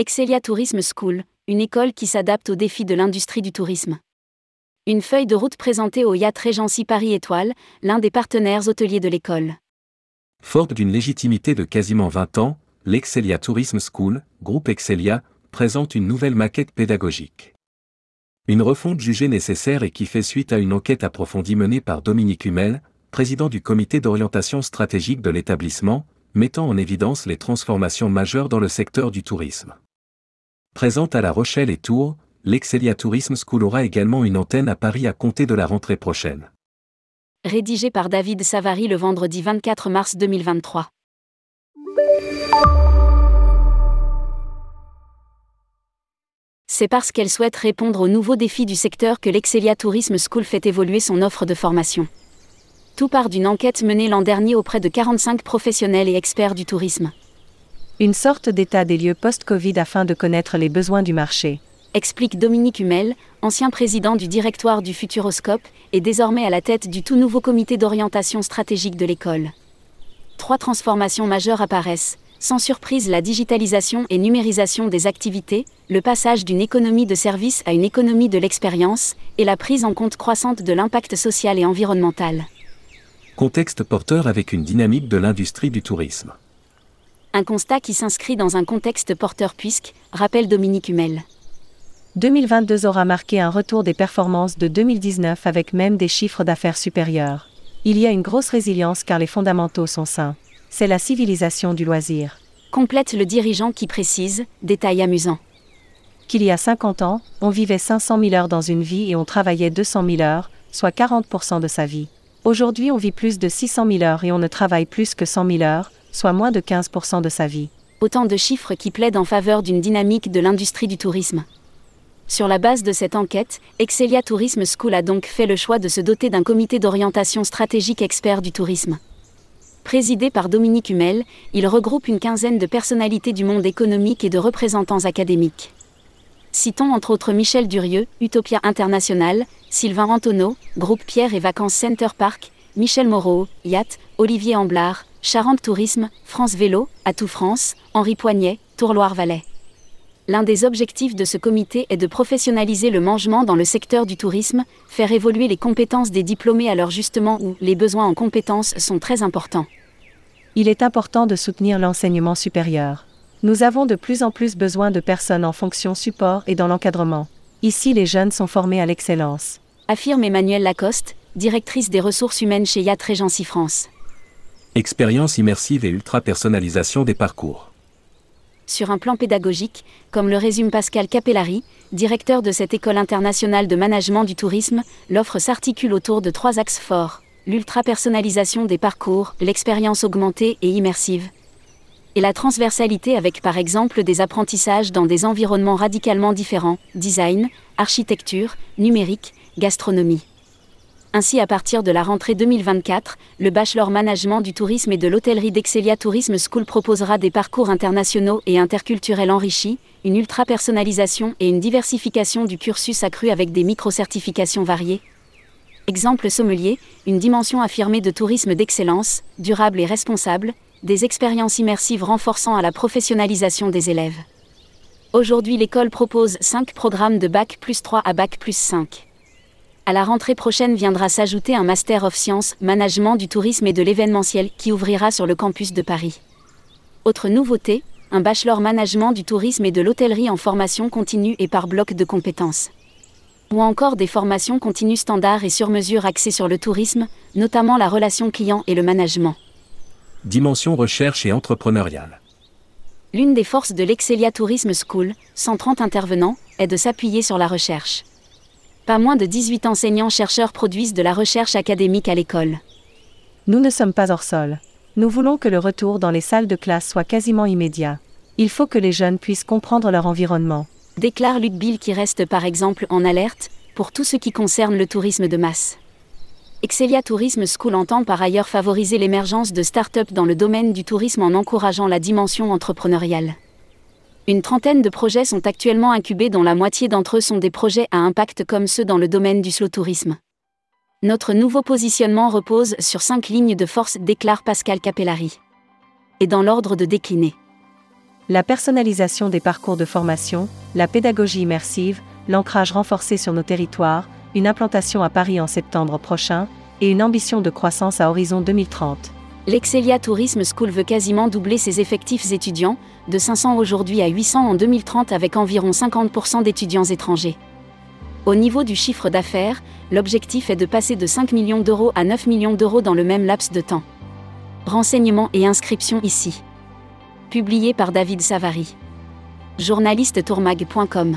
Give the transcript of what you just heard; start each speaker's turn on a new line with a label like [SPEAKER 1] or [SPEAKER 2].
[SPEAKER 1] Excelia Tourism School, une école qui s'adapte aux défis de l'industrie du tourisme. Une feuille de route présentée au Yacht Regency Paris Étoile, l'un des partenaires hôteliers de l'école.
[SPEAKER 2] Forte d'une légitimité de quasiment 20 ans, l'Excelia Tourism School, groupe Excelia, présente une nouvelle maquette pédagogique. Une refonte jugée nécessaire et qui fait suite à une enquête approfondie menée par Dominique Hummel, président du comité d'orientation stratégique de l'établissement, mettant en évidence les transformations majeures dans le secteur du tourisme. Présente à La Rochelle et Tours, l'Excelia Tourism School aura également une antenne à Paris à compter de la rentrée prochaine.
[SPEAKER 1] Rédigé par David Savary le vendredi 24 mars 2023. C'est parce qu'elle souhaite répondre aux nouveaux défis du secteur que l'Excelia Tourism School fait évoluer son offre de formation. Tout part d'une enquête menée l'an dernier auprès de 45 professionnels et experts du tourisme.
[SPEAKER 3] Une sorte d'état des lieux post-Covid afin de connaître les besoins du marché.
[SPEAKER 1] Explique Dominique Hummel, ancien président du directoire du Futuroscope et désormais à la tête du tout nouveau comité d'orientation stratégique de l'école. Trois transformations majeures apparaissent, sans surprise la digitalisation et numérisation des activités, le passage d'une économie de service à une économie de l'expérience, et la prise en compte croissante de l'impact social et environnemental.
[SPEAKER 2] Contexte porteur avec une dynamique de l'industrie du tourisme.
[SPEAKER 1] Un constat qui s'inscrit dans un contexte porteur puisque, rappelle Dominique Hummel.
[SPEAKER 3] 2022 aura marqué un retour des performances de 2019 avec même des chiffres d'affaires supérieurs. Il y a une grosse résilience car les fondamentaux sont sains. C'est la civilisation du loisir.
[SPEAKER 1] Complète le dirigeant qui précise, détail amusant.
[SPEAKER 3] Qu'il y a 50 ans, on vivait 500 000 heures dans une vie et on travaillait 200 000 heures, soit 40% de sa vie. Aujourd'hui, on vit plus de 600 000 heures et on ne travaille plus que 100 000 heures, soit moins de 15% de sa vie.
[SPEAKER 1] Autant de chiffres qui plaident en faveur d'une dynamique de l'industrie du tourisme. Sur la base de cette enquête, Excelia Tourism School a donc fait le choix de se doter d'un comité d'orientation stratégique expert du tourisme. Présidé par Dominique Hummel, il regroupe une quinzaine de personnalités du monde économique et de représentants académiques. Citons entre autres Michel Durieux, Utopia International, Sylvain Antonneau, Groupe Pierre et Vacances Center Park, Michel Moreau, Yacht, Olivier Amblard, Charente Tourisme, France Vélo, Atout France, Henri Poignet, Tourloire Valais. L'un des objectifs de ce comité est de professionnaliser le mangement dans le secteur du tourisme, faire évoluer les compétences des diplômés à leur justement où les besoins en compétences sont très importants.
[SPEAKER 3] Il est important de soutenir l'enseignement supérieur. Nous avons de plus en plus besoin de personnes en fonction support et dans l'encadrement. Ici, les jeunes sont formés à l'excellence.
[SPEAKER 1] Affirme Emmanuelle Lacoste, directrice des ressources humaines chez Yat Regency France.
[SPEAKER 2] Expérience immersive et ultra-personnalisation des parcours
[SPEAKER 1] sur un plan pédagogique, comme le résume Pascal Capellari, directeur de cette école internationale de management du tourisme, l'offre s'articule autour de trois axes forts l'ultra-personnalisation des parcours, l'expérience augmentée et immersive. Et la transversalité avec par exemple des apprentissages dans des environnements radicalement différents, design, architecture, numérique, gastronomie. Ainsi, à partir de la rentrée 2024, le Bachelor Management du Tourisme et de l'Hôtellerie d'Excelia Tourisme School proposera des parcours internationaux et interculturels enrichis, une ultra-personnalisation et une diversification du cursus accru avec des micro-certifications variées. Exemple sommelier, une dimension affirmée de tourisme d'excellence, durable et responsable, des expériences immersives renforçant à la professionnalisation des élèves. Aujourd'hui, l'école propose 5 programmes de Bac plus 3 à Bac plus 5. À la rentrée prochaine viendra s'ajouter un Master of Science, Management du tourisme et de l'événementiel qui ouvrira sur le campus de Paris. Autre nouveauté, un Bachelor Management du tourisme et de l'hôtellerie en formation continue et par bloc de compétences. Ou encore des formations continues standards et sur mesure axées sur le tourisme, notamment la relation client et le management.
[SPEAKER 2] Dimension recherche et entrepreneuriale.
[SPEAKER 1] L'une des forces de l'Excelia Tourism School, 130 intervenants, est de s'appuyer sur la recherche. Pas moins de 18 enseignants-chercheurs produisent de la recherche académique à l'école.
[SPEAKER 3] Nous ne sommes pas hors sol. Nous voulons que le retour dans les salles de classe soit quasiment immédiat. Il faut que les jeunes puissent comprendre leur environnement.
[SPEAKER 1] Déclare Luc Bill qui reste par exemple en alerte pour tout ce qui concerne le tourisme de masse. Excelia Tourism School entend par ailleurs favoriser l'émergence de start-up dans le domaine du tourisme en encourageant la dimension entrepreneuriale. Une trentaine de projets sont actuellement incubés dont la moitié d'entre eux sont des projets à impact comme ceux dans le domaine du slow tourisme. Notre nouveau positionnement repose sur cinq lignes de force, déclare Pascal Capellari. Et dans l'ordre de décliner.
[SPEAKER 3] La personnalisation des parcours de formation, la pédagogie immersive, l'ancrage renforcé sur nos territoires, une implantation à Paris en septembre prochain, et une ambition de croissance à horizon 2030.
[SPEAKER 1] L'Excelia Tourisme School veut quasiment doubler ses effectifs étudiants, de 500 aujourd'hui à 800 en 2030 avec environ 50% d'étudiants étrangers. Au niveau du chiffre d'affaires, l'objectif est de passer de 5 millions d'euros à 9 millions d'euros dans le même laps de temps. Renseignements et inscriptions ici. Publié par David Savary. Journaliste tourmag.com